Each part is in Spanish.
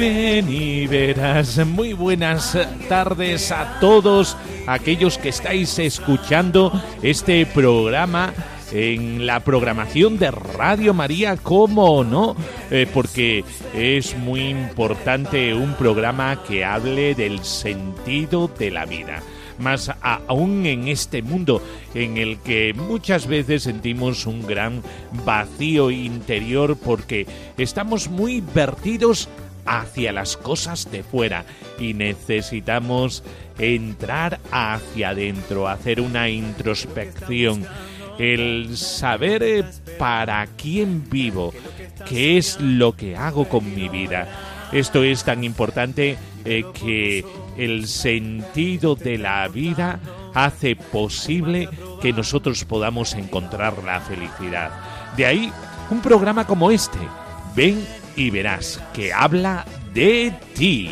ven y verás. Muy buenas tardes a todos aquellos que estáis escuchando este programa en la programación de Radio María, ¿cómo no? Eh, porque es muy importante un programa que hable del sentido de la vida más aún en este mundo en el que muchas veces sentimos un gran vacío interior porque estamos muy vertidos hacia las cosas de fuera y necesitamos entrar hacia adentro, hacer una introspección, el saber eh, para quién vivo, qué es lo que hago con mi vida. Esto es tan importante eh, que el sentido de la vida hace posible que nosotros podamos encontrar la felicidad. De ahí un programa como este, Ven y verás, que habla de ti.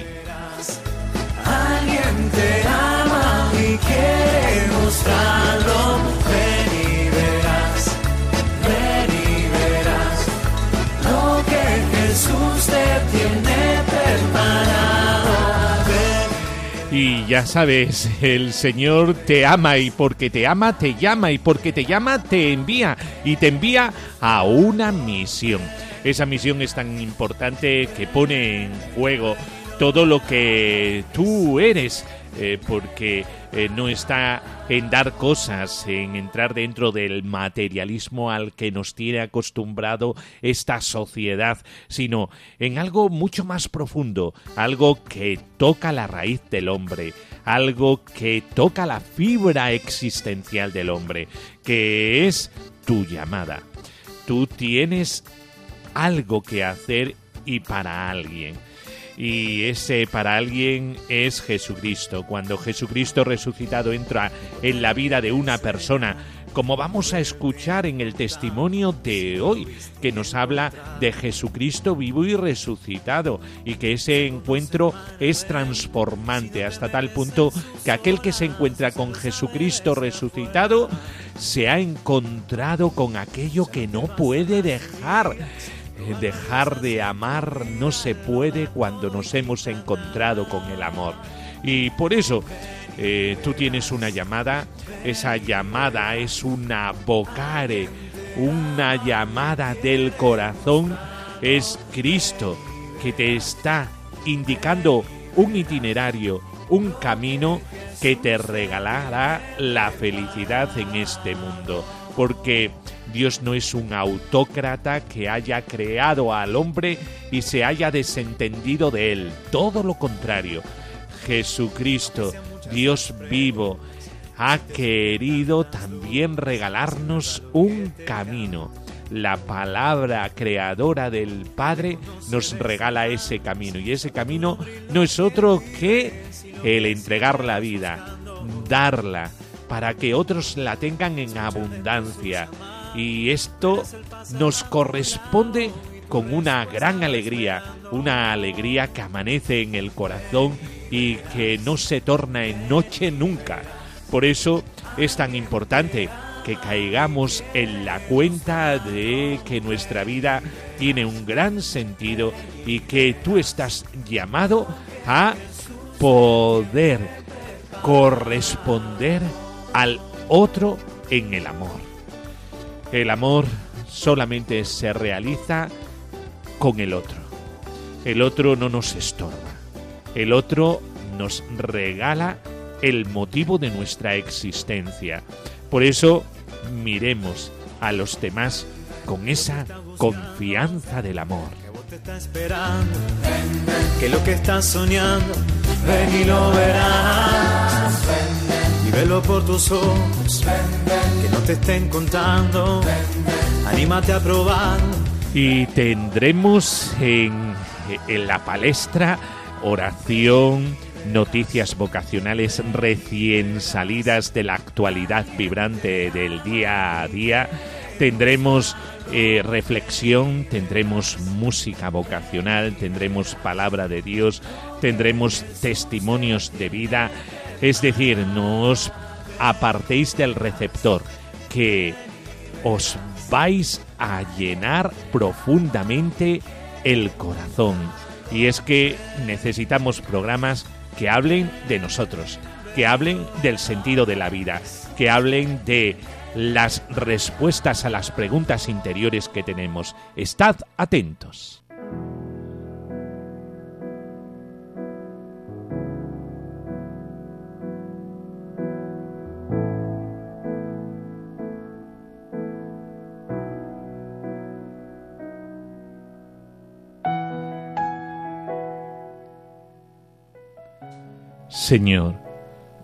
Alguien te ama y quiere mostrarlo. Ven y verás, ven y verás lo que Jesús te tiene preparado. Y ya sabes, el Señor te ama y porque te ama te llama y porque te llama te envía y te envía a una misión. Esa misión es tan importante que pone en juego todo lo que tú eres, eh, porque eh, no está en dar cosas, en entrar dentro del materialismo al que nos tiene acostumbrado esta sociedad, sino en algo mucho más profundo, algo que toca la raíz del hombre, algo que toca la fibra existencial del hombre, que es tu llamada. Tú tienes algo que hacer y para alguien. Y ese para alguien es Jesucristo. Cuando Jesucristo resucitado entra en la vida de una persona, como vamos a escuchar en el testimonio de hoy, que nos habla de Jesucristo vivo y resucitado, y que ese encuentro es transformante hasta tal punto que aquel que se encuentra con Jesucristo resucitado se ha encontrado con aquello que no puede dejar. Eh, Dejar de amar no se puede cuando nos hemos encontrado con el amor. Y por eso eh, tú tienes una llamada, esa llamada es una vocare, una llamada del corazón, es Cristo que te está indicando un itinerario, un camino que te regalará la felicidad en este mundo. Porque Dios no es un autócrata que haya creado al hombre y se haya desentendido de él. Todo lo contrario. Jesucristo, Dios vivo, ha querido también regalarnos un camino. La palabra creadora del Padre nos regala ese camino y ese camino no es otro que el entregar la vida, darla, para que otros la tengan en abundancia. Y esto nos corresponde con una gran alegría, una alegría que amanece en el corazón y que no se torna en noche nunca. Por eso es tan importante que caigamos en la cuenta de que nuestra vida tiene un gran sentido y que tú estás llamado a poder corresponder al otro en el amor. El amor solamente se realiza con el otro. El otro no nos estorba. El otro nos regala el motivo de nuestra existencia. Por eso miremos a los demás con esa confianza del amor. Que lo que estás soñando, ven y lo verás. Y velo por tus ojos, que no te estén contando. Anímate a probar. Y tendremos en, en la palestra oración, noticias vocacionales recién salidas de la actualidad vibrante del día a día. Tendremos eh, reflexión, tendremos música vocacional, tendremos palabra de Dios, tendremos testimonios de vida. Es decir, no os apartéis del receptor, que os vais a llenar profundamente el corazón. Y es que necesitamos programas que hablen de nosotros, que hablen del sentido de la vida, que hablen de las respuestas a las preguntas interiores que tenemos. Estad atentos. Señor,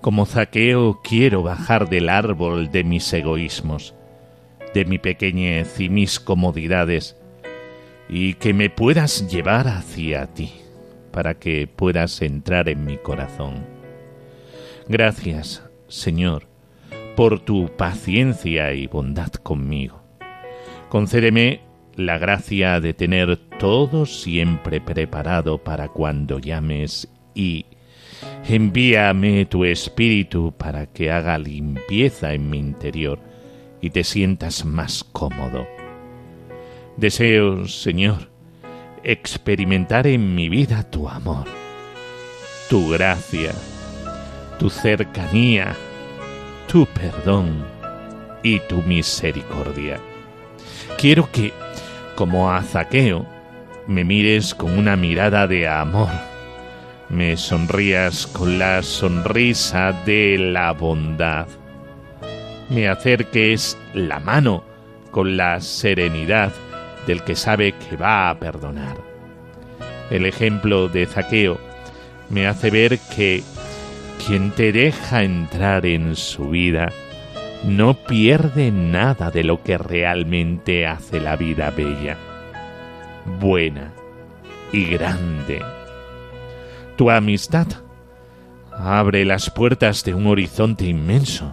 como zaqueo quiero bajar del árbol de mis egoísmos, de mi pequeñez y mis comodidades, y que me puedas llevar hacia ti, para que puedas entrar en mi corazón. Gracias, Señor, por tu paciencia y bondad conmigo. Concédeme la gracia de tener todo siempre preparado para cuando llames y Envíame tu espíritu para que haga limpieza en mi interior y te sientas más cómodo. Deseo, Señor, experimentar en mi vida tu amor, tu gracia, tu cercanía, tu perdón y tu misericordia. Quiero que, como a Zaqueo, me mires con una mirada de amor me sonrías con la sonrisa de la bondad. Me acerques la mano con la serenidad del que sabe que va a perdonar. El ejemplo de Zaqueo me hace ver que quien te deja entrar en su vida no pierde nada de lo que realmente hace la vida bella, buena y grande. Tu amistad abre las puertas de un horizonte inmenso.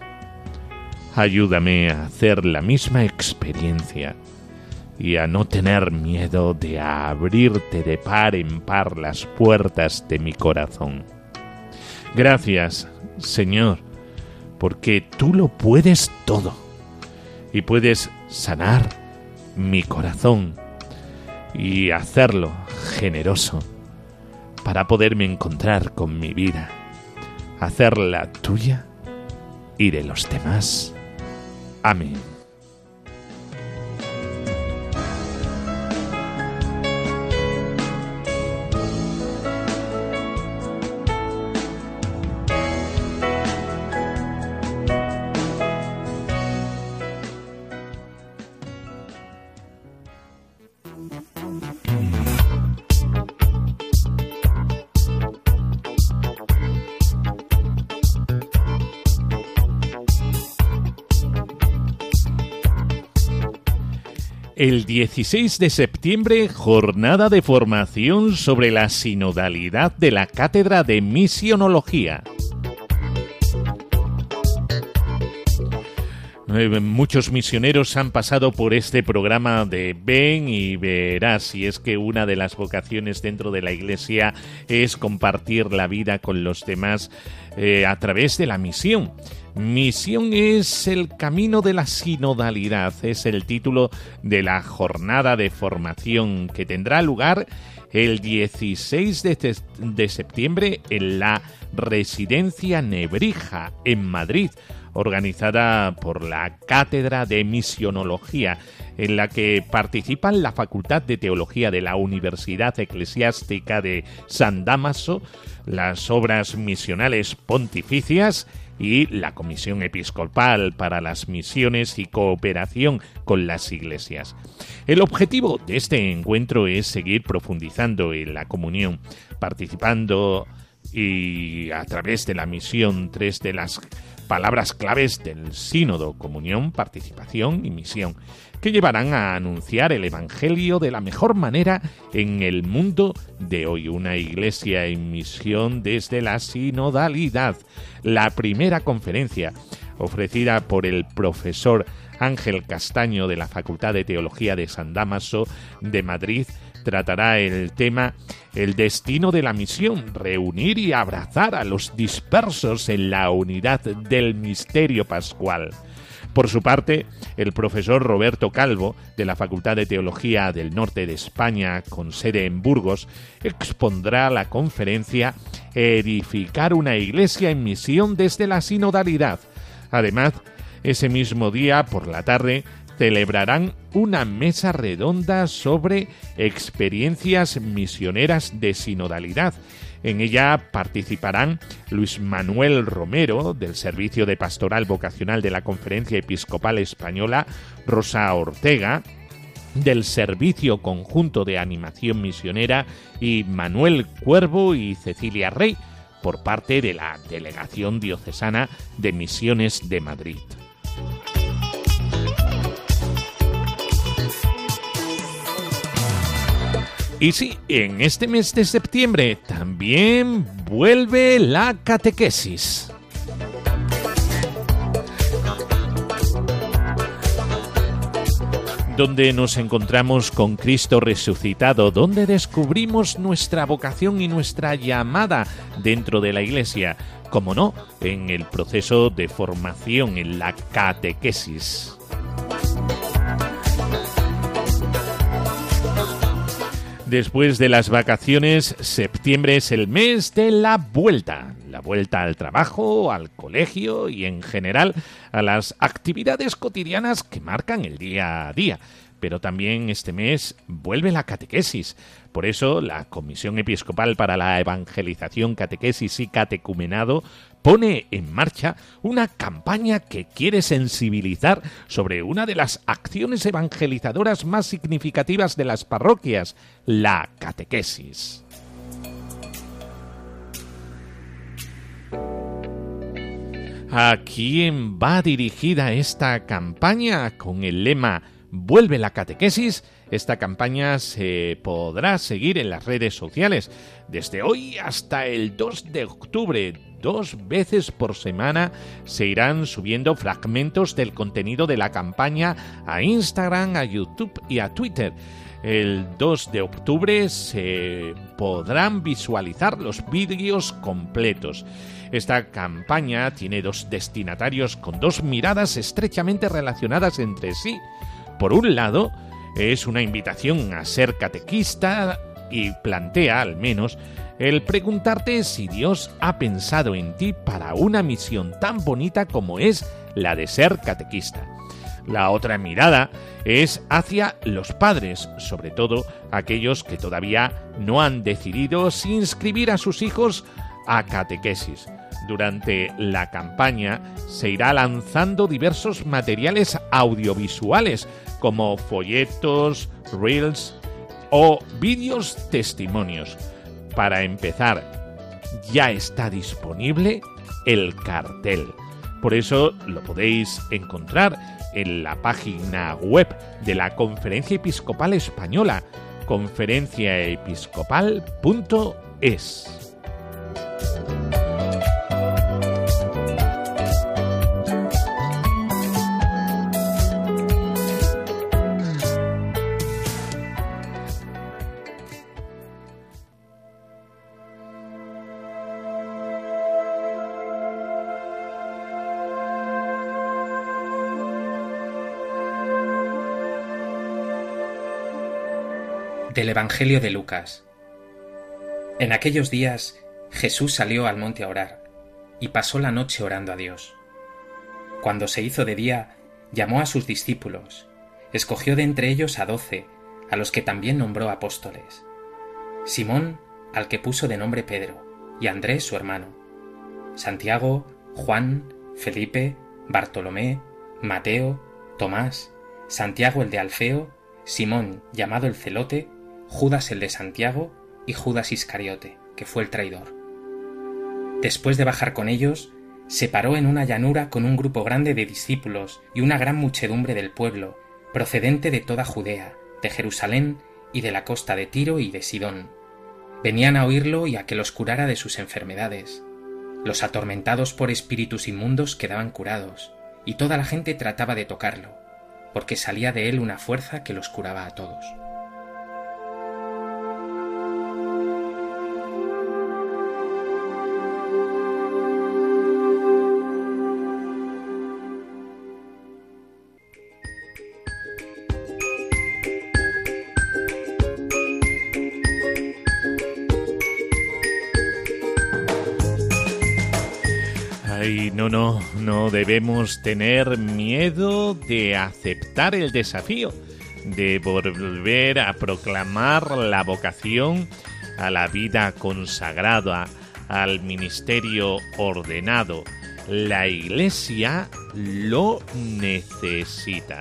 Ayúdame a hacer la misma experiencia y a no tener miedo de abrirte de par en par las puertas de mi corazón. Gracias, Señor, porque tú lo puedes todo y puedes sanar mi corazón y hacerlo generoso para poderme encontrar con mi vida, hacerla tuya y de los demás. Amén. El 16 de septiembre, jornada de formación sobre la sinodalidad de la Cátedra de Misionología. Eh, muchos misioneros han pasado por este programa de Ven y verás, y es que una de las vocaciones dentro de la Iglesia es compartir la vida con los demás eh, a través de la misión. Misión es el camino de la sinodalidad, es el título de la jornada de formación que tendrá lugar el 16 de, septiembre en la Residencia Nebrija, en Madrid. organizada por la Cátedra de Misionología, en la que participan la Facultad de Teología de la Universidad Eclesiástica de San Damaso, las obras misionales pontificias y la Comisión Episcopal para las Misiones y Cooperación con las Iglesias. El objetivo de este encuentro es seguir profundizando en la comunión, participando y a través de la misión, tres de las palabras claves del sínodo, comunión, participación y misión, que llevarán a anunciar el Evangelio de la mejor manera en el mundo de hoy. Una iglesia en misión desde la sinodalidad. La primera conferencia ofrecida por el profesor Ángel Castaño de la Facultad de Teología de San Damaso de Madrid tratará el tema El destino de la misión, reunir y abrazar a los dispersos en la unidad del misterio pascual. Por su parte, el profesor Roberto Calvo, de la Facultad de Teología del Norte de España, con sede en Burgos, expondrá la conferencia Edificar una iglesia en misión desde la sinodalidad. Además, ese mismo día, por la tarde, celebrarán una mesa redonda sobre experiencias misioneras de sinodalidad. En ella participarán Luis Manuel Romero, del Servicio de Pastoral Vocacional de la Conferencia Episcopal Española, Rosa Ortega, del Servicio Conjunto de Animación Misionera, y Manuel Cuervo y Cecilia Rey, por parte de la Delegación Diocesana de Misiones de Madrid. Y sí, en este mes de septiembre también vuelve la catequesis. donde nos encontramos con Cristo resucitado, donde descubrimos nuestra vocación y nuestra llamada dentro de la Iglesia, como no, en el proceso de formación en la catequesis. Después de las vacaciones, septiembre es el mes de la vuelta. La vuelta al trabajo, al colegio y en general a las actividades cotidianas que marcan el día a día. Pero también este mes vuelve la catequesis. Por eso, la Comisión Episcopal para la Evangelización, Catequesis y Catecumenado pone en marcha una campaña que quiere sensibilizar sobre una de las acciones evangelizadoras más significativas de las parroquias, la catequesis. ¿A quién va dirigida esta campaña con el lema Vuelve la catequesis? Esta campaña se podrá seguir en las redes sociales desde hoy hasta el 2 de octubre dos veces por semana se irán subiendo fragmentos del contenido de la campaña a Instagram, a YouTube y a Twitter. El 2 de octubre se podrán visualizar los vídeos completos. Esta campaña tiene dos destinatarios con dos miradas estrechamente relacionadas entre sí. Por un lado, es una invitación a ser catequista y plantea, al menos, el preguntarte si Dios ha pensado en ti para una misión tan bonita como es la de ser catequista. La otra mirada es hacia los padres, sobre todo aquellos que todavía no han decidido si inscribir a sus hijos a catequesis. Durante la campaña se irá lanzando diversos materiales audiovisuales como folletos, reels o vídeos testimonios para empezar, ya está disponible el cartel. Por eso lo podéis encontrar en la página web de la Conferencia Episcopal Española, conferenciaepiscopal.es. del Evangelio de Lucas. En aquellos días Jesús salió al monte a orar y pasó la noche orando a Dios. Cuando se hizo de día, llamó a sus discípulos, escogió de entre ellos a doce, a los que también nombró apóstoles. Simón, al que puso de nombre Pedro, y Andrés su hermano, Santiago, Juan, Felipe, Bartolomé, Mateo, Tomás, Santiago el de Alfeo, Simón llamado el celote, Judas el de Santiago y Judas Iscariote, que fue el traidor. Después de bajar con ellos, se paró en una llanura con un grupo grande de discípulos y una gran muchedumbre del pueblo, procedente de toda Judea, de Jerusalén y de la costa de Tiro y de Sidón. Venían a oírlo y a que los curara de sus enfermedades. Los atormentados por espíritus inmundos quedaban curados, y toda la gente trataba de tocarlo, porque salía de él una fuerza que los curaba a todos. No, debemos tener miedo de aceptar el desafío, de volver a proclamar la vocación a la vida consagrada, al ministerio ordenado. La Iglesia lo necesita.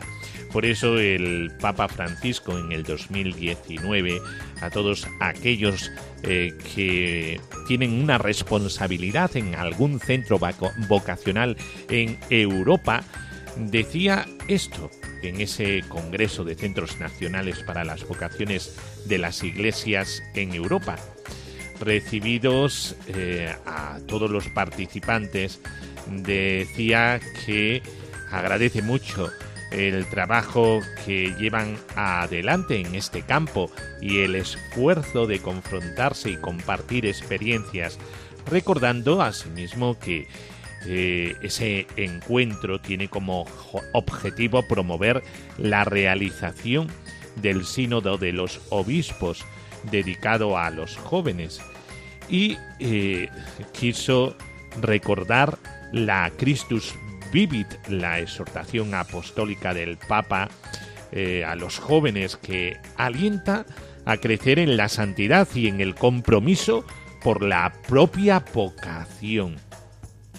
Por eso el Papa Francisco en el 2019 a todos aquellos eh, que tienen una responsabilidad en algún centro vocacional en Europa, decía esto en ese Congreso de Centros Nacionales para las Vocaciones de las Iglesias en Europa. Recibidos eh, a todos los participantes, decía que agradece mucho el trabajo que llevan adelante en este campo y el esfuerzo de confrontarse y compartir experiencias, recordando asimismo que eh, ese encuentro tiene como objetivo promover la realización del sínodo de los obispos dedicado a los jóvenes. Y eh, quiso recordar la Christus Vivit, la exhortación apostólica del Papa eh, a los jóvenes que alienta a crecer en la santidad y en el compromiso por la propia vocación.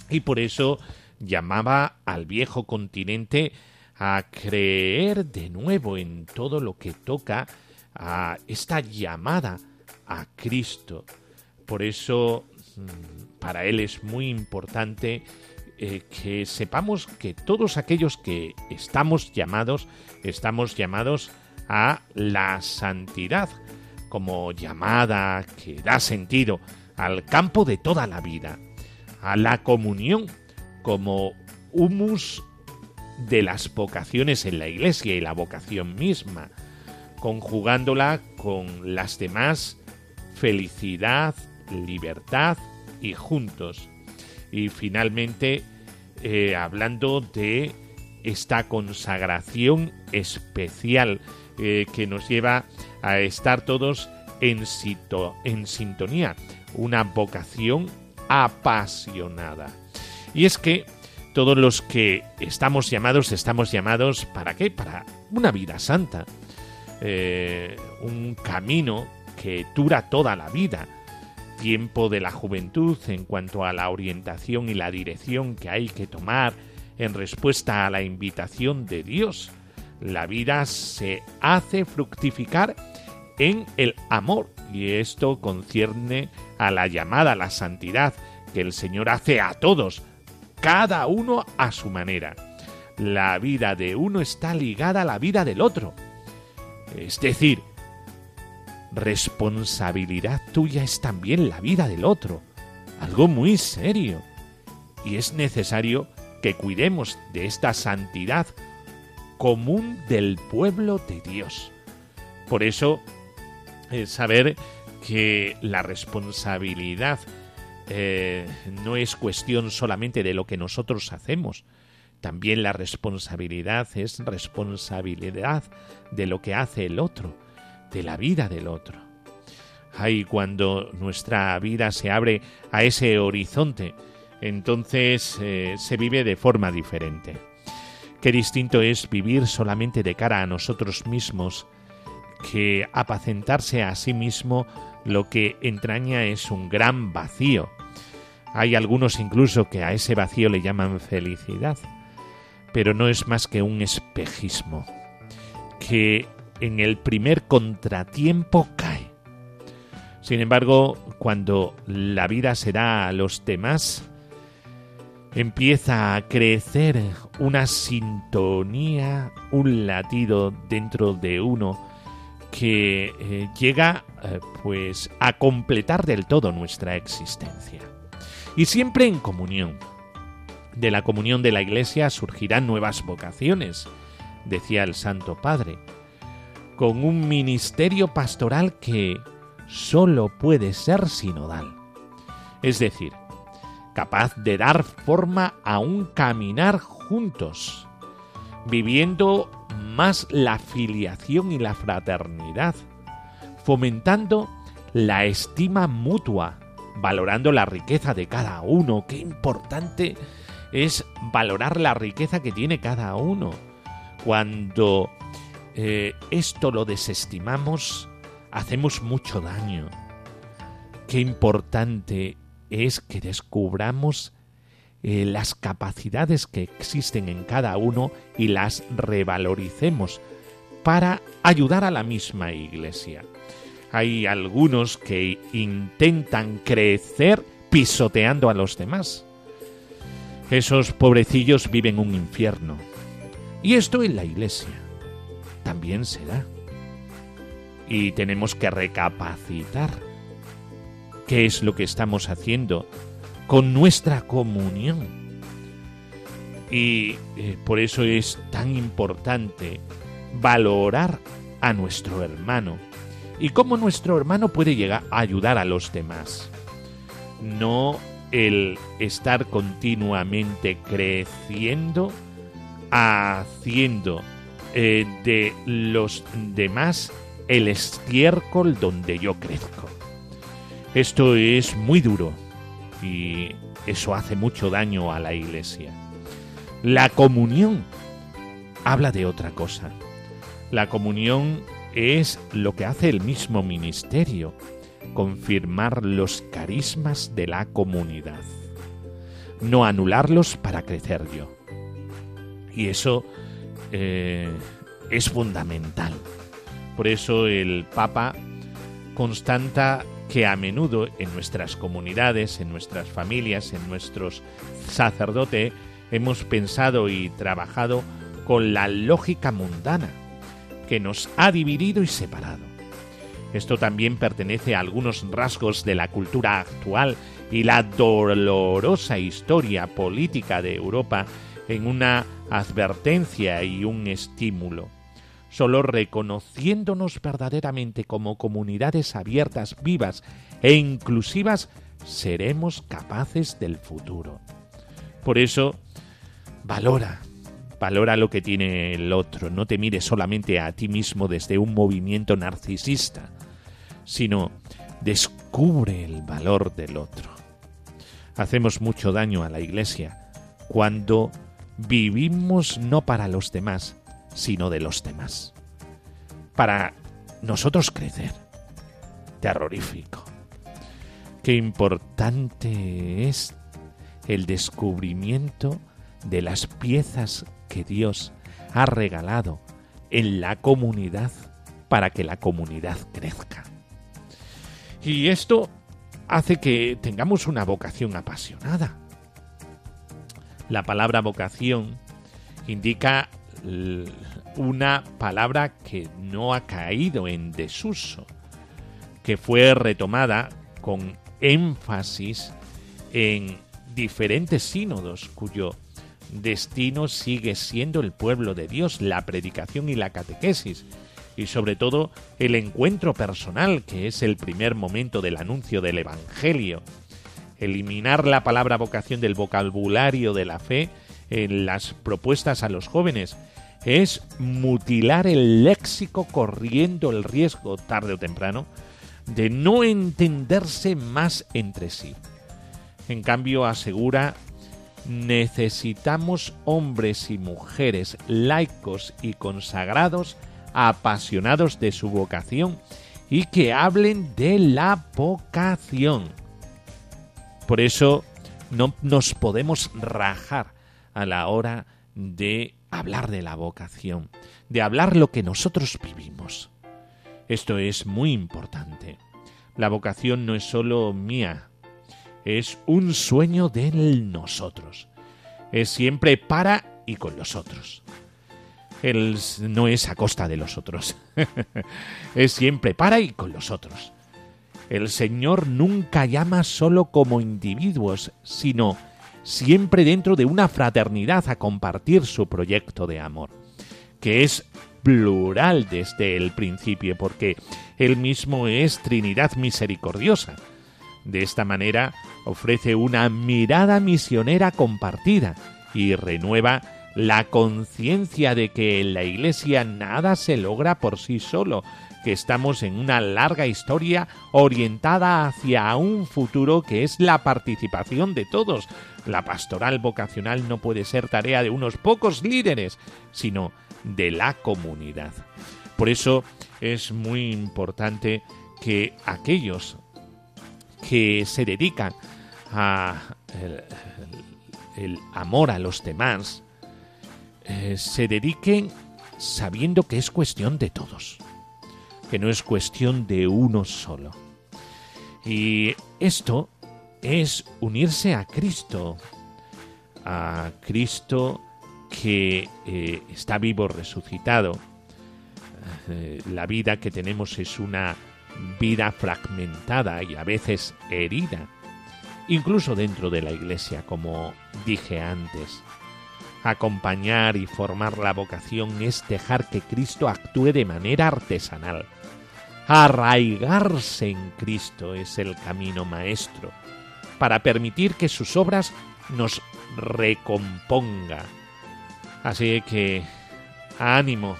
Y por eso llamaba al viejo continente a creer de nuevo en todo lo que toca a esta llamada a Cristo. Por eso mm, para él es muy importante eh, que sepamos que todos aquellos que estamos llamados, estamos llamados a la santidad como llamada que da sentido al campo de toda la vida, a la comunión como humus de las vocaciones en la iglesia y la vocación misma, conjugándola con las demás felicidad, libertad y juntos. Y finalmente eh, hablando de esta consagración especial eh, que nos lleva a estar todos en, sintonía, una vocación apasionada. Y es que todos los que estamos llamados, estamos llamados para qué? Para una vida santa, eh, un camino que dura toda la vida, tiempo de la juventud en cuanto a la orientación y la dirección que hay que tomar en respuesta a la invitación de Dios. La vida se hace fructificar en el amor y esto concierne a la llamada a la santidad que el Señor hace a todos, cada uno a su manera. La vida de uno está ligada a la vida del otro. Es decir, responsabilidad tuya es también la vida del otro, algo muy serio. Y es necesario que cuidemos de esta santidad común del pueblo de Dios. Por eso, eh, saber que la responsabilidad eh, no es cuestión solamente de lo que nosotros hacemos, también la responsabilidad es responsabilidad de lo que hace el otro de la vida del otro. Ay, cuando nuestra vida se abre a ese horizonte entonces eh, se vive de forma diferente. Qué distinto es vivir solamente de cara a nosotros mismos que apacentarse a sí mismo lo que entraña es un gran vacío. Hay algunos incluso que a ese vacío le llaman felicidad, pero no es más que un espejismo que en el primer contratiempo cae. Sin embargo, cuando la vida se da a los demás, empieza a crecer una sintonía, un latido dentro de uno que eh, llega eh, pues a completar del todo nuestra existencia. Y siempre en comunión. De la comunión de la Iglesia surgirán nuevas vocaciones, decía el Santo Padre, con un ministerio pastoral que sólo puede ser sinodal. Es decir, capaz de dar forma a un caminar juntos, viviendo más la filiación y la fraternidad, fomentando la estima mutua, valorando la riqueza de cada uno. Qué importante es valorar la riqueza que tiene cada uno. Cuando eh, esto lo desestimamos, hacemos mucho daño. Qué importante es que descubramos eh, las capacidades que existen en cada uno y las revaloricemos para ayudar a la misma iglesia. Hay algunos que intentan crecer pisoteando a los demás. Esos pobrecillos viven un infierno. Y esto en la iglesia también se da. Y tenemos que recapacitar qué es lo que estamos haciendo con nuestra comunión. Y eh, por eso es tan importante valorar a nuestro hermano y cómo nuestro hermano puede llegar a ayudar a los demás. No el estar continuamente creciendo, haciendo eh, de los demás el estiércol donde yo crezco. Esto es muy duro, y eso hace mucho daño a la iglesia. La comunión habla de otra cosa. La comunión es lo que hace el mismo ministerio, confirmar los carismas de la comunidad, no anularlos para crecer yo. Y eso eh, es fundamental. Por eso el Papa constanta que a menudo en nuestras comunidades, en nuestras familias, en nuestros sacerdotes, hemos pensado y trabajado con la lógica mundana, que nos ha dividido y separado. Esto también pertenece a algunos rasgos de la cultura actual y la dolorosa historia política de Europa en una advertencia y un estímulo. Solo reconociéndonos verdaderamente como comunidades abiertas, vivas e inclusivas, seremos capaces del futuro. Por eso, valora, valora lo que tiene el otro, no te mires solamente a ti mismo desde un movimiento narcisista, sino descubre el valor del otro. Hacemos mucho daño a la Iglesia cuando vivimos no para los demás, sino de los demás. Para nosotros crecer. Terrorífico. Qué importante es el descubrimiento de las piezas que Dios ha regalado en la comunidad para que la comunidad crezca. Y esto hace que tengamos una vocación apasionada. La palabra vocación indica una palabra que no ha caído en desuso, que fue retomada con énfasis en diferentes sínodos cuyo destino sigue siendo el pueblo de Dios, la predicación y la catequesis, y sobre todo el encuentro personal, que es el primer momento del anuncio del Evangelio. Eliminar la palabra vocación del vocabulario de la fe en las propuestas a los jóvenes es mutilar el léxico corriendo el riesgo, tarde o temprano, de no entenderse más entre sí. En cambio, asegura, necesitamos hombres y mujeres laicos y consagrados, apasionados de su vocación y que hablen de la vocación. Por eso no nos podemos rajar a la hora de hablar de la vocación, de hablar lo que nosotros vivimos. Esto es muy importante. La vocación no es solo mía, es un sueño de nosotros. Es siempre para y con los otros. Él no es a costa de los otros. es siempre para y con los otros. El Señor nunca llama solo como individuos, sino siempre dentro de una fraternidad a compartir su proyecto de amor, que es plural desde el principio, porque Él mismo es Trinidad misericordiosa. De esta manera ofrece una mirada misionera compartida y renueva la conciencia de que en la Iglesia nada se logra por sí solo, que estamos en una larga historia orientada hacia un futuro que es la participación de todos. La pastoral vocacional no puede ser tarea de unos pocos líderes, sino de la comunidad. Por eso es muy importante que aquellos que se dedican a el, amor a los demás eh, se dediquen sabiendo que es cuestión de todos que no es cuestión de uno solo. Y esto es unirse a Cristo, a Cristo que eh, está vivo, resucitado. Eh, la vida que tenemos es una vida fragmentada y a veces herida, incluso dentro de la iglesia, como dije antes. Acompañar y formar la vocación es dejar que Cristo actúe de manera artesanal Arraigarse en Cristo es el camino maestro para permitir que sus obras nos recomponga. Así que, ánimo,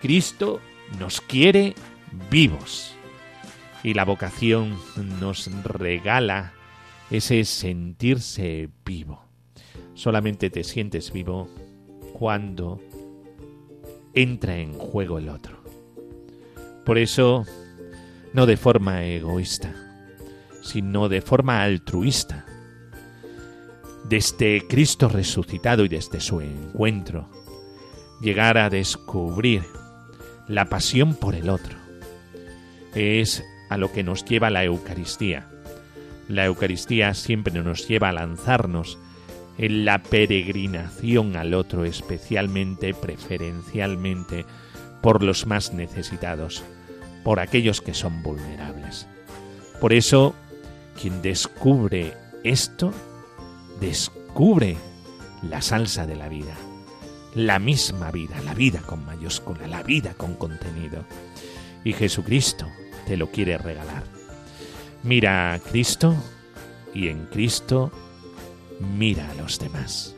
Cristo nos quiere vivos y la vocación nos regala ese sentirse vivo. Solamente te sientes vivo cuando entra en juego el otro. Por eso, no de forma egoísta, sino de forma altruista. Desde Cristo resucitado y desde su encuentro, llegar a descubrir la pasión por el otro. Es a lo que nos lleva la Eucaristía. La Eucaristía siempre nos lleva a lanzarnos en la peregrinación al otro, especialmente, preferencialmente, por los más necesitados, por aquellos que son vulnerables. Por eso, quien descubre esto, descubre la salsa de la vida, la misma vida, la vida con mayúscula, la vida con contenido. Y Jesucristo te lo quiere regalar. Mira a Cristo y en Cristo mira a los demás.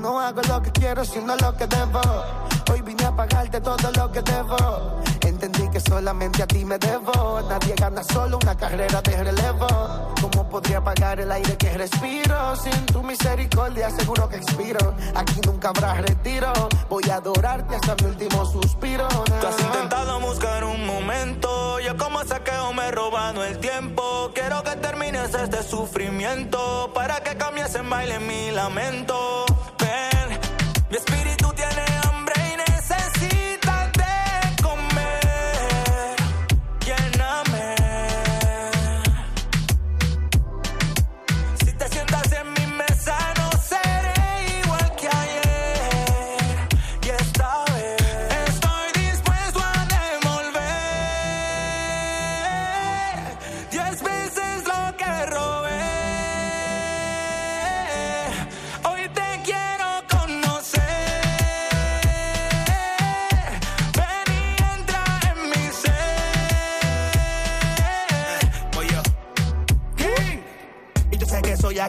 No hago lo que quiero, sino lo que debo. Hoy vine a pagarte todo lo que debo. Entendí que solamente a ti me debo. Nadie gana solo una carrera de relevo. ¿Cómo podría pagar el aire que respiro? Sin tu misericordia seguro que expiro. Aquí nunca habrá retiro. Voy a adorarte hasta mi último suspiro. Tú has intentado buscar pasa que yo me he robado el tiempo. Quiero que termines este sufrimiento para que cambies en baile mi lamento. Ven, mi espíritu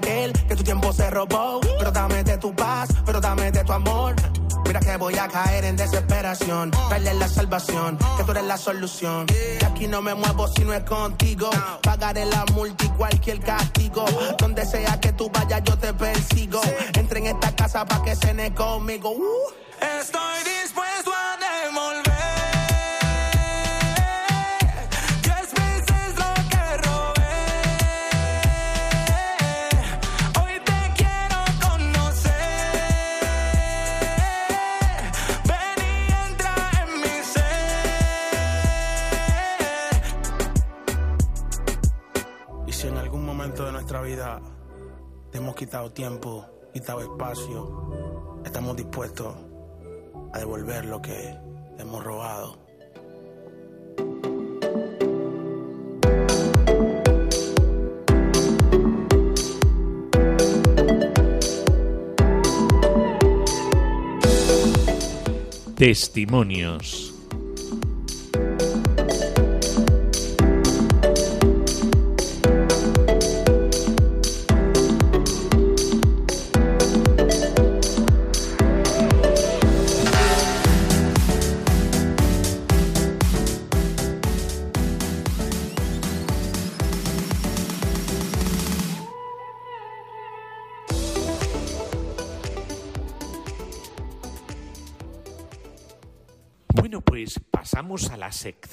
que tu tiempo se robó. Pero dame de tu paz, pero dame de tu amor. Mira que voy a caer en desesperación. Darle la salvación, que tú eres la solución. Y aquí no me muevo si no es contigo. Pagaré la multa y cualquier castigo. Donde sea que tú vayas, yo te persigo. Entra en esta casa pa' que cene conmigo. Uh. Estoy hemos quitado tiempo, quitado espacio, estamos dispuestos a devolver lo que hemos robado. Testimonios.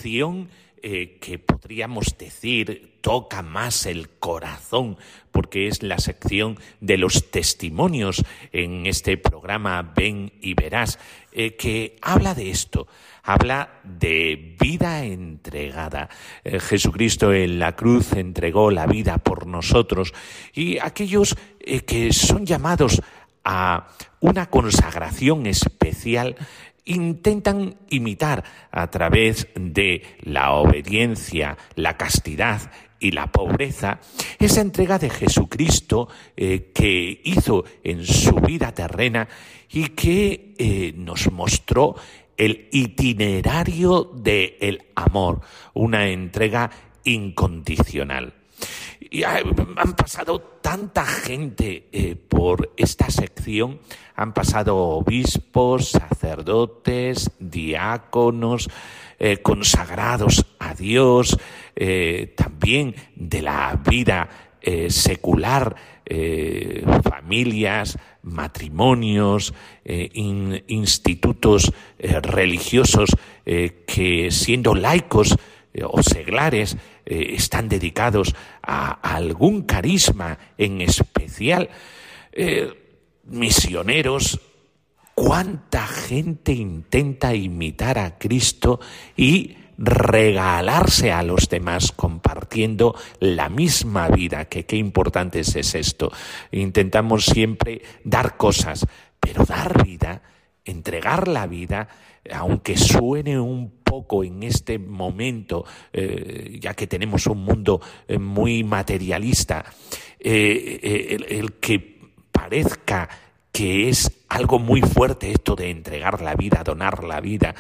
Eh, que podríamos decir toca más el corazón, porque es la sección de los testimonios en este programa Ven y Verás, eh, que habla de esto, habla de vida entregada. Eh, Jesucristo en la cruz entregó la vida por nosotros y aquellos que son llamados a una consagración especial intentan imitar a través de la obediencia, la castidad y la pobreza esa entrega de Jesucristo eh, que hizo en su vida terrena y que eh, nos mostró el itinerario del amor, una entrega incondicional. Y han pasado tanta gente eh, por esta sección, han pasado obispos, sacerdotes, diáconos, eh, consagrados a Dios, eh, también de la vida secular, familias, matrimonios, in, institutos religiosos que siendo laicos o seglares, eh, están dedicados a, algún carisma en especial. Eh, misioneros, cuánta gente intenta imitar a Cristo y regalarse a los demás compartiendo la misma vida, que qué importante es esto. Intentamos siempre dar cosas, pero dar vida, entregar la vida, aunque suene un poco en este momento, eh, ya que tenemos un mundo eh, muy materialista, eh, el, que parezca que es algo muy fuerte esto de entregar la vida, donar la vida,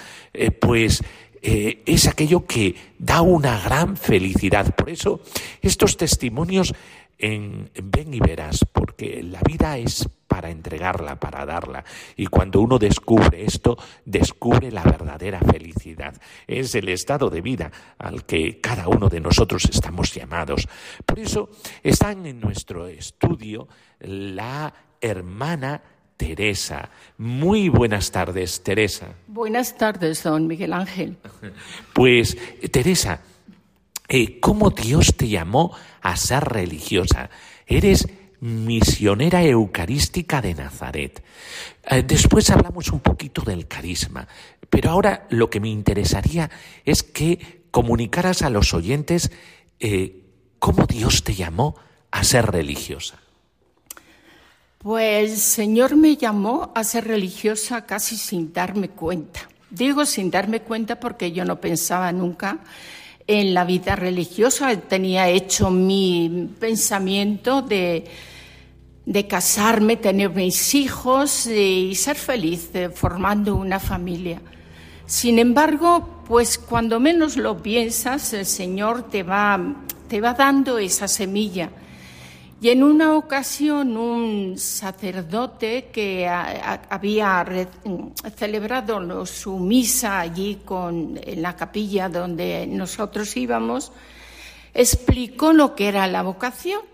pues es aquello que da una gran felicidad. Por eso estos testimonios en Ven y Verás, porque la vida es para entregarla, para darla. Y cuando uno descubre esto, descubre la verdadera felicidad. Es el estado de vida al que cada uno de nosotros estamos llamados. Por eso están en nuestro estudio la hermana Teresa. Muy buenas tardes, Teresa. Buenas tardes, don Miguel Ángel. Pues, Teresa, eh, cómo Dios te llamó a ser religiosa. Eres misionera eucarística de Nazaret. Eh, después hablamos un poquito del carisma, pero ahora lo que me interesaría es que comunicaras a los oyentes eh, cómo Dios te llamó a ser religiosa. Pues el Señor me llamó a ser religiosa casi sin darme cuenta. Digo sin darme cuenta porque yo no pensaba nunca en la vida religiosa. Tenía hecho mi pensamiento de, de casarme, tener mis hijos y ser feliz formando una familia. Sin embargo, pues cuando menos lo piensas, el Señor te va, te va dando esa semilla. Y en una ocasión un sacerdote que había celebrado su misa allí con, en la capilla donde nosotros íbamos, explicó lo que era la vocación.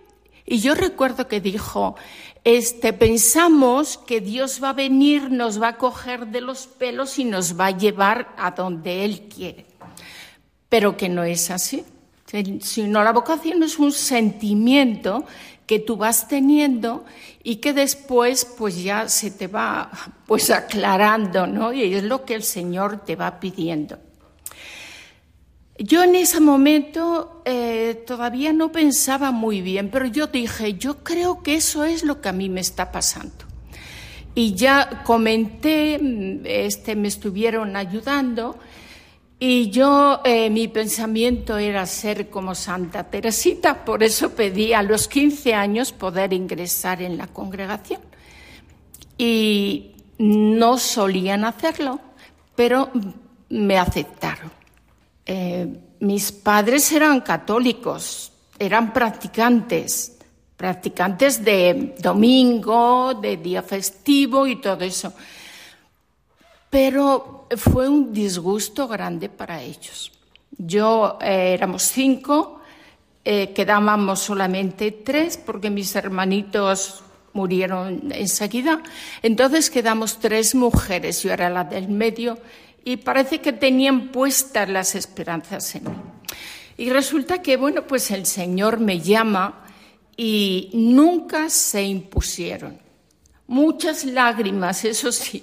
Y yo recuerdo que dijo, este, pensamos que Dios va a venir, nos va a coger de los pelos y nos va a llevar a donde Él quiere. Pero que no es así. Sino la vocación es un sentimiento que tú vas teniendo y que después pues ya se te va pues aclarando, ¿no? Y es lo que el Señor te va pidiendo. Yo en ese momento eh, todavía no pensaba muy bien, pero yo dije, yo creo que eso es lo que a mí me está pasando. Y ya comenté, mm, este, me estuvieron ayudando y yo, eh, mi pensamiento era ser como Santa Teresita, por eso pedí a los 15 años poder ingresar en la congregación. Y no solían hacerlo, pero me aceptaron. Eh, mis padres eran católicos, eran practicantes, practicantes de domingo, de día festivo y todo eso. Pero fue un disgusto grande para ellos. Yo eh, éramos cinco, eh, quedábamos solamente tres porque mis hermanitos murieron enseguida. Entonces quedamos tres mujeres, yo era la del medio y parece que tenían puestas las esperanzas en mí. Y resulta que, bueno, pues el Señor me llama y nunca se impusieron. Muchas lágrimas, eso sí,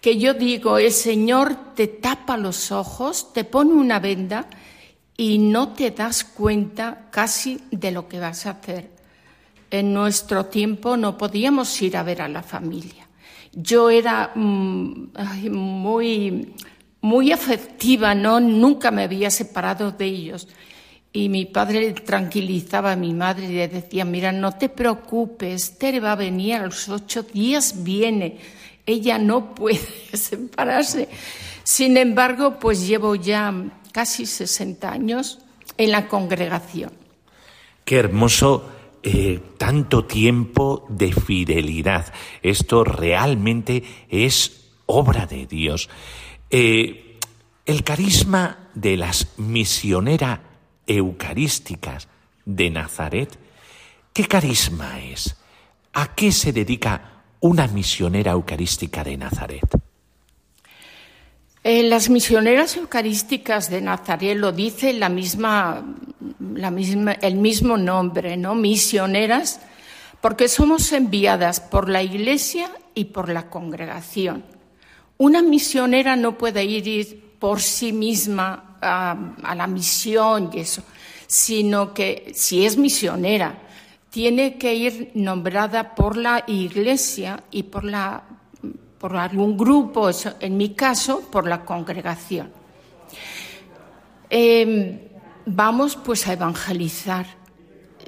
que yo digo, el Señor te tapa los ojos, te pone una venda y no te das cuenta casi de lo que vas a hacer. En nuestro tiempo no podíamos ir a ver a la familia. Yo era mm, muy, muy afectiva, ¿no? Nunca me había separado de ellos. Y mi padre tranquilizaba a mi madre y le decía, mira, no te preocupes, Tere va a venir, a los ocho días viene ella no puede separarse. Sin embargo, pues llevo ya casi 60 años en la congregación. Qué hermoso eh, tanto tiempo de fidelidad. Esto realmente es obra de Dios. Eh, el carisma de las misioneras eucarísticas de Nazaret, ¿qué carisma es? ¿A qué se dedica una misionera eucarística de Nazaret? Eh, las misioneras eucarísticas de Nazaret lo dice la misma, la misma, el mismo nombre, ¿no? Misioneras, porque somos enviadas por la Iglesia y por la congregación. Una misionera no puede ir por sí misma a, a la misión y eso, sino que si es misionera, tiene que ir nombrada por la Iglesia y por, la, por algún grupo, en mi caso, por la congregación. Em, vamos pues a evangelizar.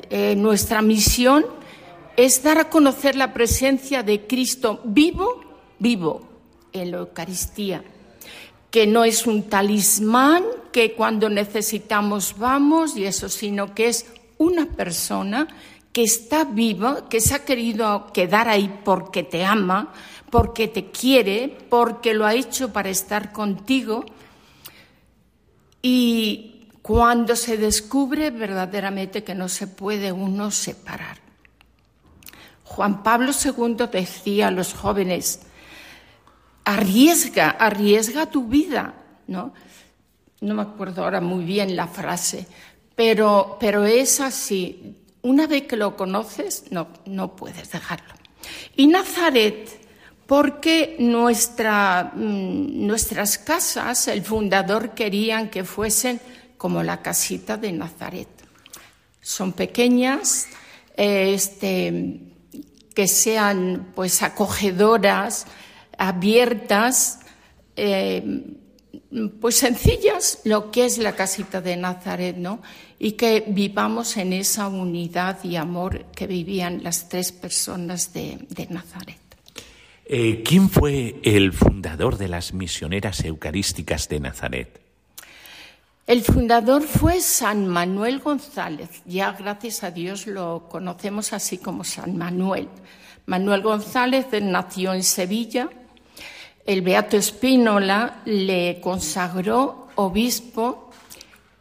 Eh, nuestra misión es dar a conocer la presencia de Cristo vivo, vivo en la Eucaristía, que no es un talismán que cuando necesitamos vamos y eso, sino que es una persona que está vivo, que se ha querido quedar ahí porque te ama, porque te quiere, porque lo ha hecho para estar contigo. Y cuando se descubre verdaderamente que no se puede uno separar. Juan Pablo II decía a los jóvenes, arriesga, arriesga tu vida, ¿no? No me acuerdo ahora muy bien la frase, pero, pero es así. Una vez que lo conoces, no, no puedes dejarlo. Y Nazaret, porque mm, nuestras casas, el fundador querían que fuesen como la casita de Nazaret. Son pequeñas, este, que sean pues acogedoras, abiertas, eh, pues sencillas, lo que es la casita de Nazaret, ¿no? Y que vivamos en esa unidad y amor que vivían las tres personas de, Nazaret. Eh, ¿Quién fue el fundador de las misioneras eucarísticas de Nazaret? El fundador fue San Manuel González. Ya gracias a Dios lo conocemos así como San Manuel. Manuel González nació en Sevilla el Beato Espínola le consagró obispo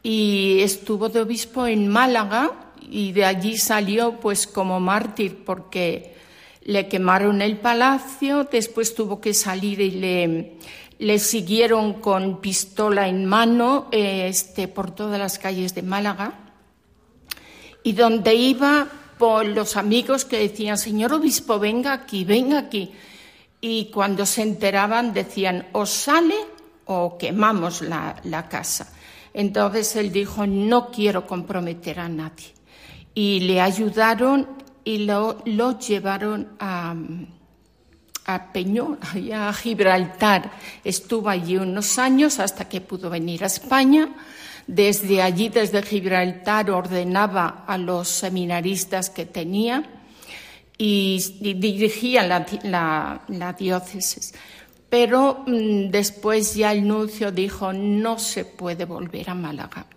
y estuvo de obispo en Málaga y de allí salió pues como mártir porque le quemaron el palacio, después tuvo que salir y le, le siguieron con pistola en mano este, por todas las calles de Málaga y donde iba por los amigos que decían, señor obispo, venga aquí, venga aquí y cuando se enteraban decían o sale o quemamos la, casa. Entonces él dijo, no quiero comprometer a nadie. Y le ayudaron y lo, llevaron a, a Peñón, a Gibraltar. Estuvo allí unos años hasta que pudo venir a España. Desde allí, desde Gibraltar, ordenaba a los seminaristas que tenía y, dirigía la, diócesis. Pero mm, después ya el nuncio dijo no se puede volver a Málaga.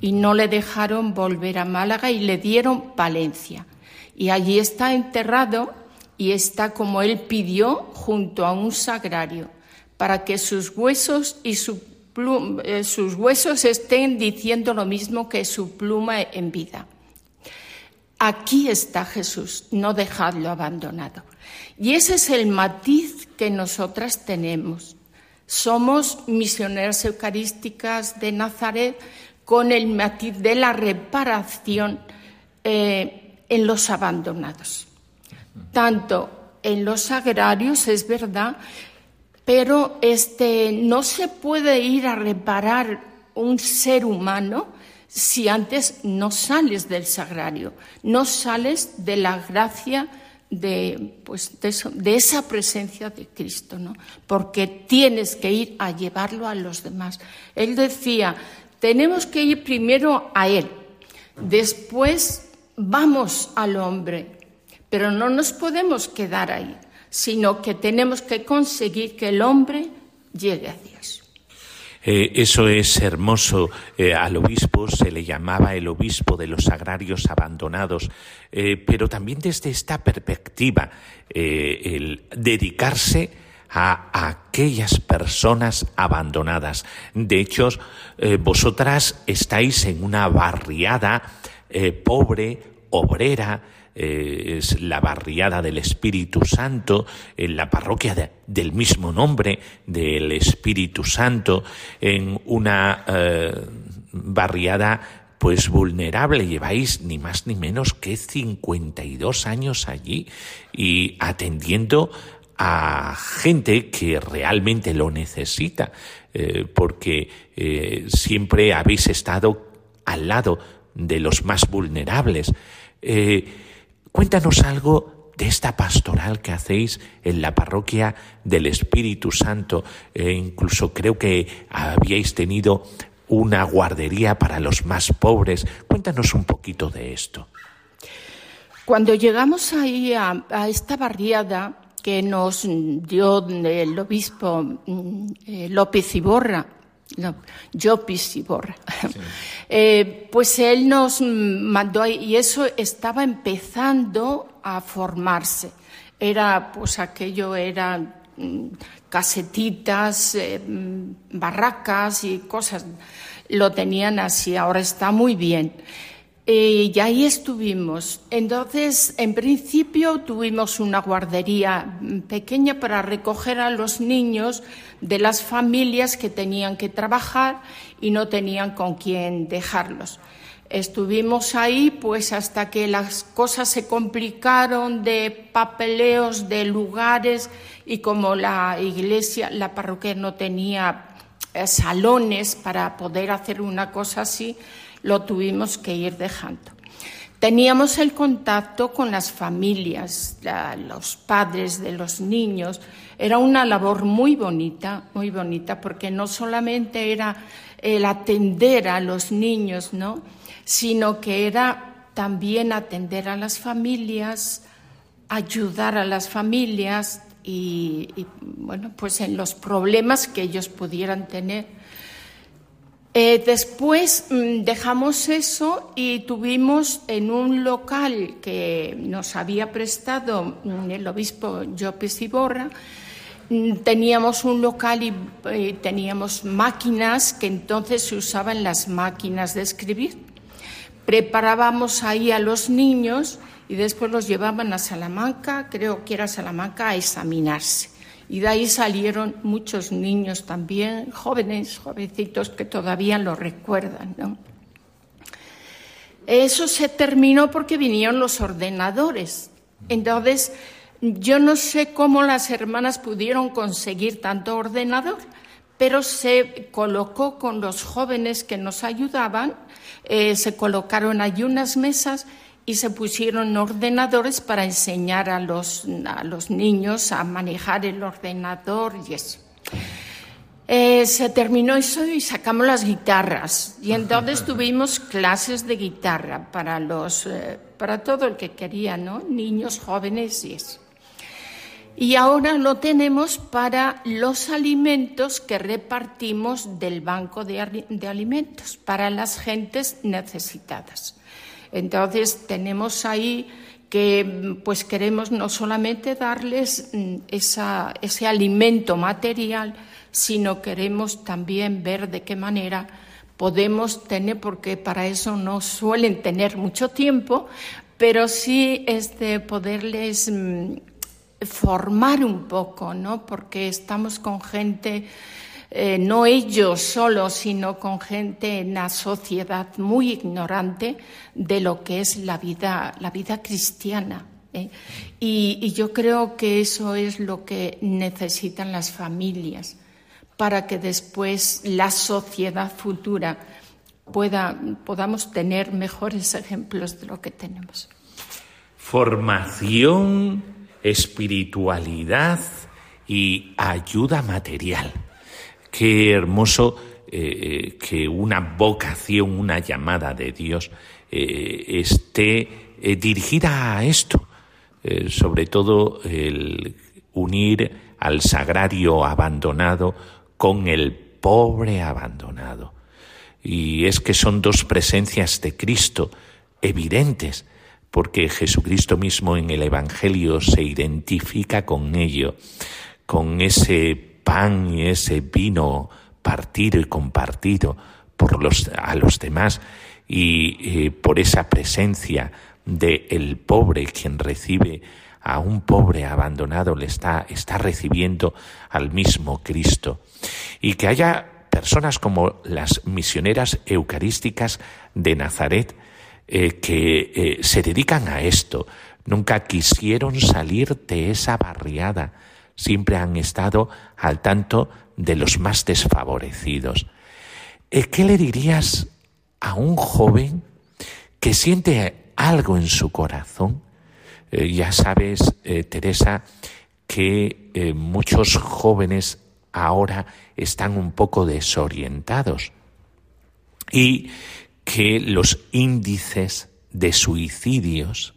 Y no le dejaron volver a Málaga y le dieron Valencia. Y allí está enterrado y está como él pidió junto a un sagrario para que sus huesos y eh, sus huesos estén diciendo lo mismo que su pluma en vida. Aquí está Jesús, no dejadlo abandonado. Y ese es el matiz que nosotras tenemos. Somos misioneras eucarísticas de Nazaret con el matiz de la reparación eh, en los abandonados. Tanto en los agrarios, es verdad, pero este, no se puede ir a reparar un ser humano si antes no sales del sagrario, no sales de la gracia de, pues, de, esa presencia de Cristo, ¿no? porque tienes que ir a llevarlo a los demás. Él decía, tenemos que ir primero a Él, después vamos al hombre, pero no nos podemos quedar ahí, sino que tenemos que conseguir que el hombre llegue a Dios. Eh, eso es hermoso. Eh, al obispo se le llamaba el obispo de los agrarios abandonados, eh, pero también desde esta perspectiva, el dedicarse a aquellas personas abandonadas. De hecho, vosotras estáis en una barriada pobre, obrera, eh, es la barriada del Espíritu Santo, en la parroquia del mismo nombre del Espíritu Santo, en una eh, barriada pues vulnerable. Lleváis ni más ni menos que 52 años allí y atendiendo a gente que realmente lo necesita, eh, porque siempre habéis estado al lado de los más vulnerables. Cuéntanos algo de esta pastoral que hacéis en la parroquia del Espíritu Santo. E incluso creo que habíais tenido una guardería para los más pobres. Cuéntanos un poquito de esto. Cuando llegamos ahí a, esta barriada que nos dio el obispo mm, eh, López Iborra, no, yo Pisiborra. Eh, pues él nos mandó y eso estaba empezando a formarse. Era, pues aquello era mm, casetitas, eh, mm, barracas y cosas. Lo tenían así, ahora está muy bien. Eh, y ahí estuvimos. Entonces, en principio tuvimos una guardería pequeña para recoger a los niños de las familias que tenían que trabajar y no tenían con quién dejarlos. Estuvimos ahí pues hasta que las cosas se complicaron de papeleos, de lugares y como la iglesia, la parroquia no tenía eh, salones para poder hacer una cosa así, lo tuvimos que ir dejando. Teníamos el contacto con las familias, los padres de los niños. Era una labor muy bonita, muy bonita, porque no solamente era el atender a los niños, ¿no? sino que era también atender a las familias, ayudar a las familias y, bueno, pues en los problemas que ellos pudieran tener. Eh, después mm, dejamos eso y tuvimos en un local que nos había prestado mm, el obispo Llopes Iborra, mm, teníamos un local y eh, teníamos máquinas que entonces se usaban las máquinas de escribir preparábamos ahí a los niños y después los llevaban a Salamanca, creo que era Salamanca, a examinarse. Y de ahí salieron muchos niños también, jóvenes, jovencitos que todavía lo recuerdan. Eso se terminó porque vinieron los ordenadores. Entonces, yo no sé cómo las hermanas pudieron conseguir tanto ordenador, pero se colocó con los jóvenes que nos ayudaban eh, se colocaron allí unas mesas y se pusieron ordenadores para enseñar a los, a los niños a manejar el ordenador y eso. Eh, se terminó eso y sacamos las guitarras y entonces tuvimos clases de guitarra para los eh, para todo el que quería, ¿no? Niños, jóvenes y eso. Y ahora lo tenemos para los alimentos que repartimos del banco de, alimentos, para las gentes necesitadas. Entonces tenemos ahí que pues queremos no solamente darles mm, ese alimento material, sino queremos también ver de qué manera podemos tener, porque para eso no suelen tener mucho tiempo, pero sí este, poderles mm, formar un poco, ¿no? Porque estamos con gente, eh, no ellos solos, sino con gente en la sociedad muy ignorante de lo que es la vida, la vida cristiana. ¿eh? Y, y yo creo que eso es lo que necesitan las familias para que después la sociedad futura pueda, podamos tener mejores ejemplos de lo que tenemos. Formación espiritualidad y ayuda material. Qué hermoso eh, que una vocación, una llamada de Dios eh, esté eh, dirigida a esto, sobre todo el unir al sagrario abandonado con el pobre abandonado. Y es que son dos presencias de Cristo evidentes porque Jesucristo mismo en el Evangelio se identifica con ello, con ese pan y ese vino partido y compartido por los, a los demás y por esa presencia de el pobre quien recibe a un pobre abandonado le está, está recibiendo al mismo Cristo y que haya personas como las misioneras eucarísticas de Nazaret eh, que eh, se dedican a esto. Nunca quisieron salir de esa barriada. Siempre han estado al tanto de los más desfavorecidos. Eh, ¿Qué le dirías a un joven que siente algo en su corazón? ya sabes, Teresa, que muchos jóvenes ahora están un poco desorientados y que los índices de suicidios,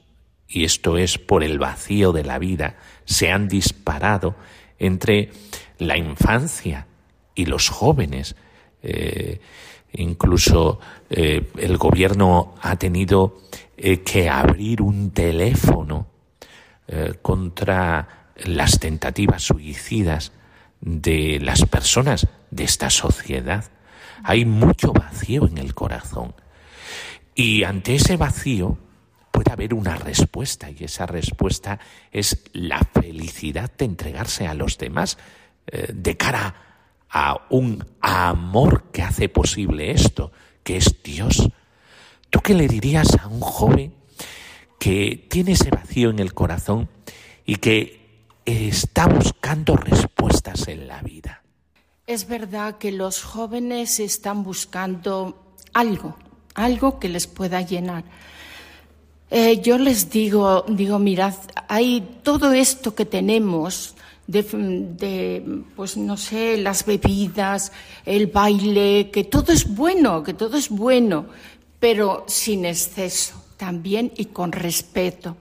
y esto es por el vacío de la vida, se han disparado entre la infancia y los jóvenes. Eh, incluso eh, el gobierno ha tenido eh, que abrir un teléfono contra las tentativas suicidas de las personas de esta sociedad. Hay mucho vacío en el corazón. Y ante ese vacío puede haber una respuesta y esa respuesta es la felicidad de entregarse a los demás eh, de cara a un amor que hace posible esto, que es Dios. ¿Tú qué le dirías a un joven que tiene ese vacío en el corazón y que está buscando respuestas en la vida? Es verdad que los jóvenes están buscando algo, algo que les pueda llenar. Eh, yo les digo, digo, mirad, hay todo esto que tenemos de, pues no sé, las bebidas, el baile, que todo es bueno, que todo es bueno, pero sin exceso también y con respeto.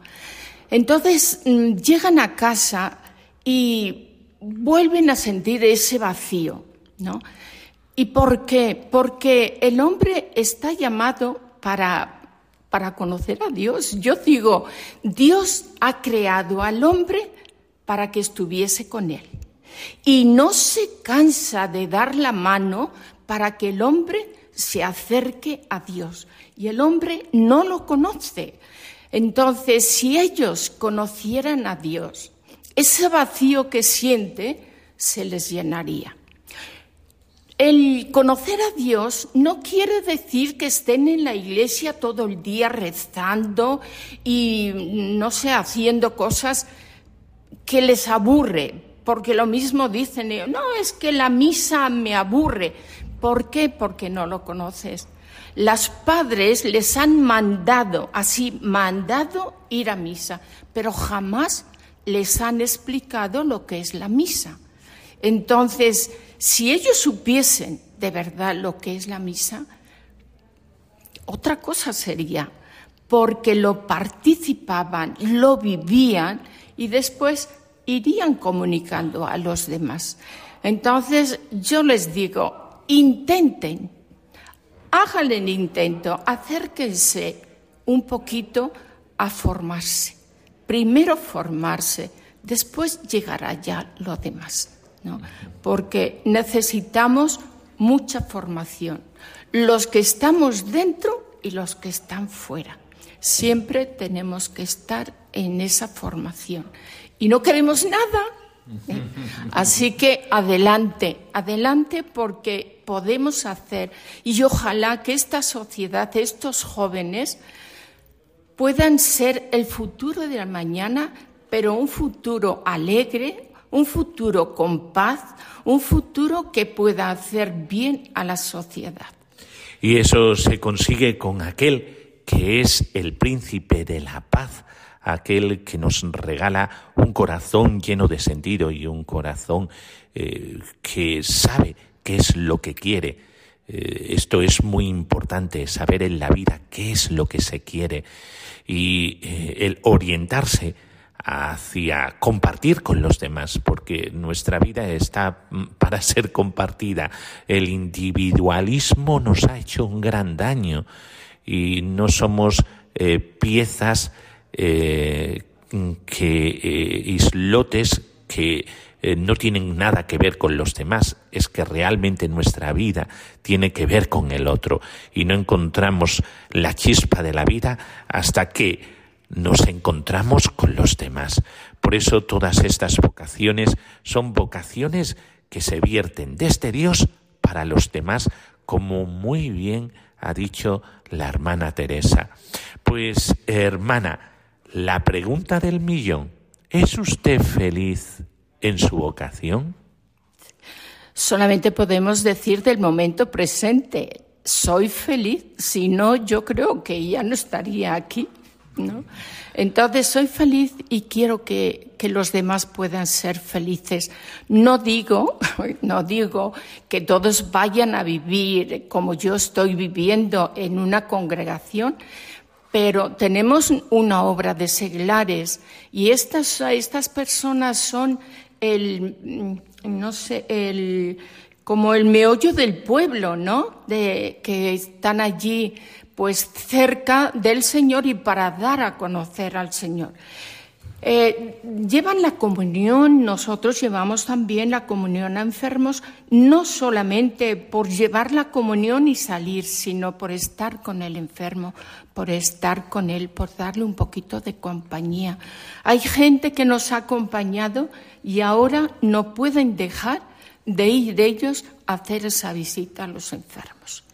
Entonces mm, llegan a casa y vuelven a sentir ese vacío, ¿no? ¿Y por qué? Porque el hombre está llamado para, para conocer a Dios. Yo digo, Dios ha creado al hombre para que estuviese con él. Y no se cansa de dar la mano para que el hombre se acerque a Dios. Y el hombre no lo conoce. Entonces, si ellos conocieran a Dios, ese vacío que siente se les llenaría. El conocer a Dios no quiere decir que estén en la iglesia todo el día rezando y, no sé, haciendo cosas que les aburre, porque lo mismo dicen, no, es que la misa me aburre. ¿Por qué? Porque no lo conoces. Las padres les han mandado, así, mandado ir a misa, pero jamás les han explicado lo que es la misa. Entonces, si ellos supiesen de verdad lo que es la misa, otra cosa sería, porque lo participaban, lo vivían y después irían comunicando a los demás. Entonces yo les digo, intenten, hagan el intento, acérquense un poquito a formarse. Primero formarse, después llegará ya lo demás porque necesitamos mucha formación, los que estamos dentro y los que están fuera. Siempre tenemos que estar en esa formación. Y no queremos nada. ¿eh? Así que adelante, adelante porque podemos hacer. Y ojalá que esta sociedad, estos jóvenes, puedan ser el futuro de la mañana, pero un futuro alegre, un futuro con paz, un futuro que pueda hacer bien a la sociedad. Y eso se consigue con aquel que es el príncipe de la paz, aquel que nos regala un corazón lleno de sentido y un corazón eh, que sabe qué es lo que quiere. Eh, esto es muy importante, saber en la vida qué es lo que se quiere y eh, el orientarse hacia compartir con los demás, porque nuestra vida está mm, para ser compartida. El individualismo nos ha hecho un gran daño y no somos eh, piezas eh, que eh, islotes que no tienen nada que ver con los demás, es que realmente nuestra vida tiene que ver con el otro y no encontramos la chispa de la vida hasta que nos encontramos con los demás. Por eso todas estas vocaciones son vocaciones que se vierten desde Dios para los demás, como muy bien ha dicho la hermana Teresa. Pues, hermana, la pregunta del millón, ¿es usted feliz en su vocación? Solamente podemos decir del momento presente, soy feliz, si no, yo creo que ya no estaría aquí. ¿No? Entonces soy feliz y quiero que, que, los demás puedan ser felices. No digo, no digo que todos vayan a vivir como yo estoy viviendo en una congregación, pero tenemos una obra de seglares y estas, estas personas son el, no sé, el, como el meollo del pueblo, ¿no? De, que están allí pues cerca del Señor y para dar a conocer al Señor. Eh, llevan la comunión, nosotros llevamos también la comunión a enfermos, no solamente por llevar la comunión y salir, sino por estar con el enfermo, por estar con él, por darle un poquito de compañía. Hay gente que nos ha acompañado y ahora no pueden dejar de ir ellos a hacer esa visita a los enfermos.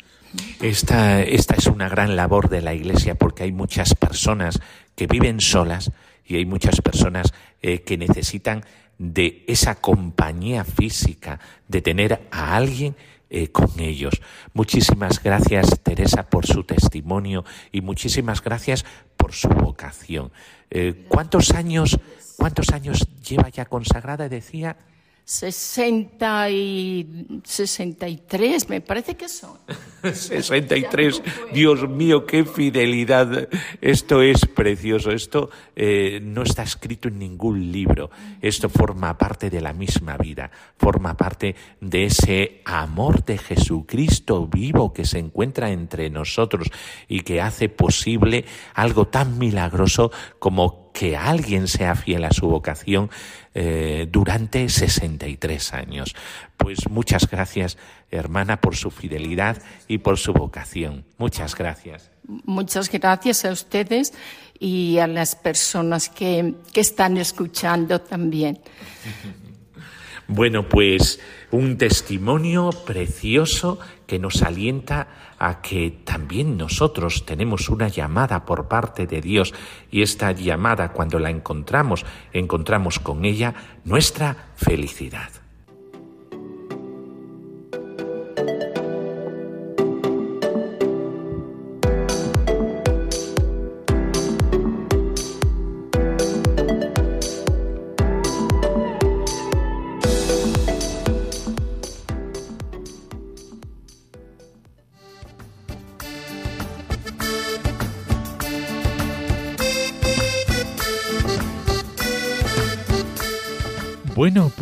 Esta, esta es una gran labor de la Iglesia porque hay muchas personas que viven solas y hay muchas personas eh, que necesitan de esa compañía física, de tener a alguien eh, con ellos. Muchísimas gracias, Teresa, por su testimonio y muchísimas gracias por su vocación. Eh, ¿Cuántos años, cuántos años lleva ya consagrada? Decía. 60 y 63, me parece que son. 63, Dios mío, qué fidelidad. Esto es precioso, esto eh, no está escrito en ningún libro, esto forma parte de la misma vida, forma parte de ese amor de Jesucristo vivo que se encuentra entre nosotros y que hace posible algo tan milagroso como que alguien sea fiel a su vocación eh, durante 63 años. Pues muchas gracias, hermana, por su fidelidad y por su vocación. Muchas gracias. Muchas gracias a ustedes y a las personas que, que están escuchando también. Bueno, pues un testimonio precioso que nos alienta a que también nosotros tenemos una llamada por parte de Dios y esta llamada cuando la encontramos, encontramos con ella nuestra felicidad.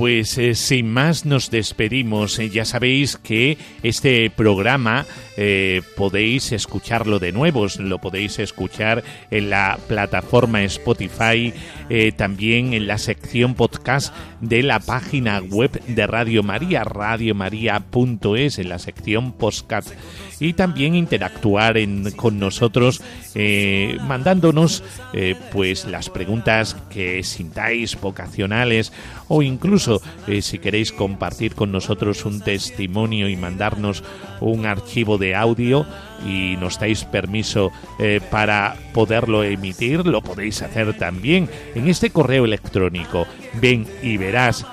Pues eh, sin más nos despedimos. Eh, ya sabéis que este programa eh, podéis escucharlo de nuevo, lo podéis escuchar en la plataforma Spotify, también en la sección podcast de la página web de Radio María, radiomaria.es, en la sección podcast. Y también interactuar con nosotros mandándonos pues las preguntas que sintáis vocacionales o incluso eh, si queréis compartir con nosotros un testimonio y mandarnos un archivo de audio y nos dais permiso eh, para poderlo emitir, lo podéis hacer también en este correo electrónico. Ven y verás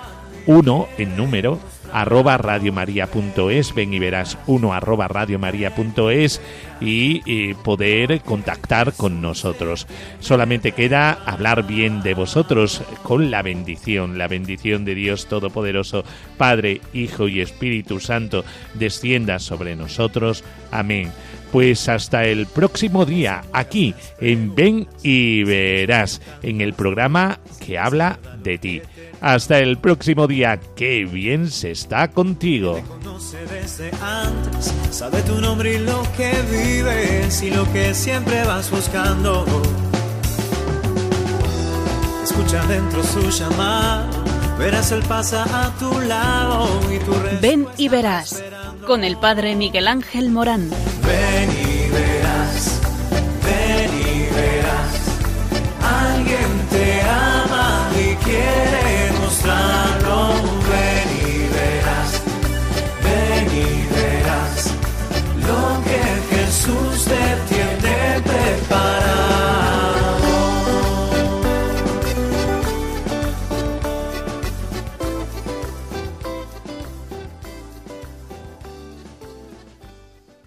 uno en número arroba radiomaria.es, ven y verás uno arroba radiomaria.es y, y poder contactar con nosotros. Solamente queda hablar bien de vosotros con la bendición, la bendición de Dios Todopoderoso, Padre, Hijo y Espíritu Santo, descienda sobre nosotros. Amén. Pues hasta el próximo día, aquí en Ven y Verás, en el programa que habla de ti. Hasta el próximo día, qué bien se está contigo. conoce desde antes, sabe tu nombre y lo que vives y lo que siempre vas buscando. Escucha dentro su llamado, verás el pasa a tu lado y tu Ven y verás con el padre Miguel Ángel Morán. Ven y verás.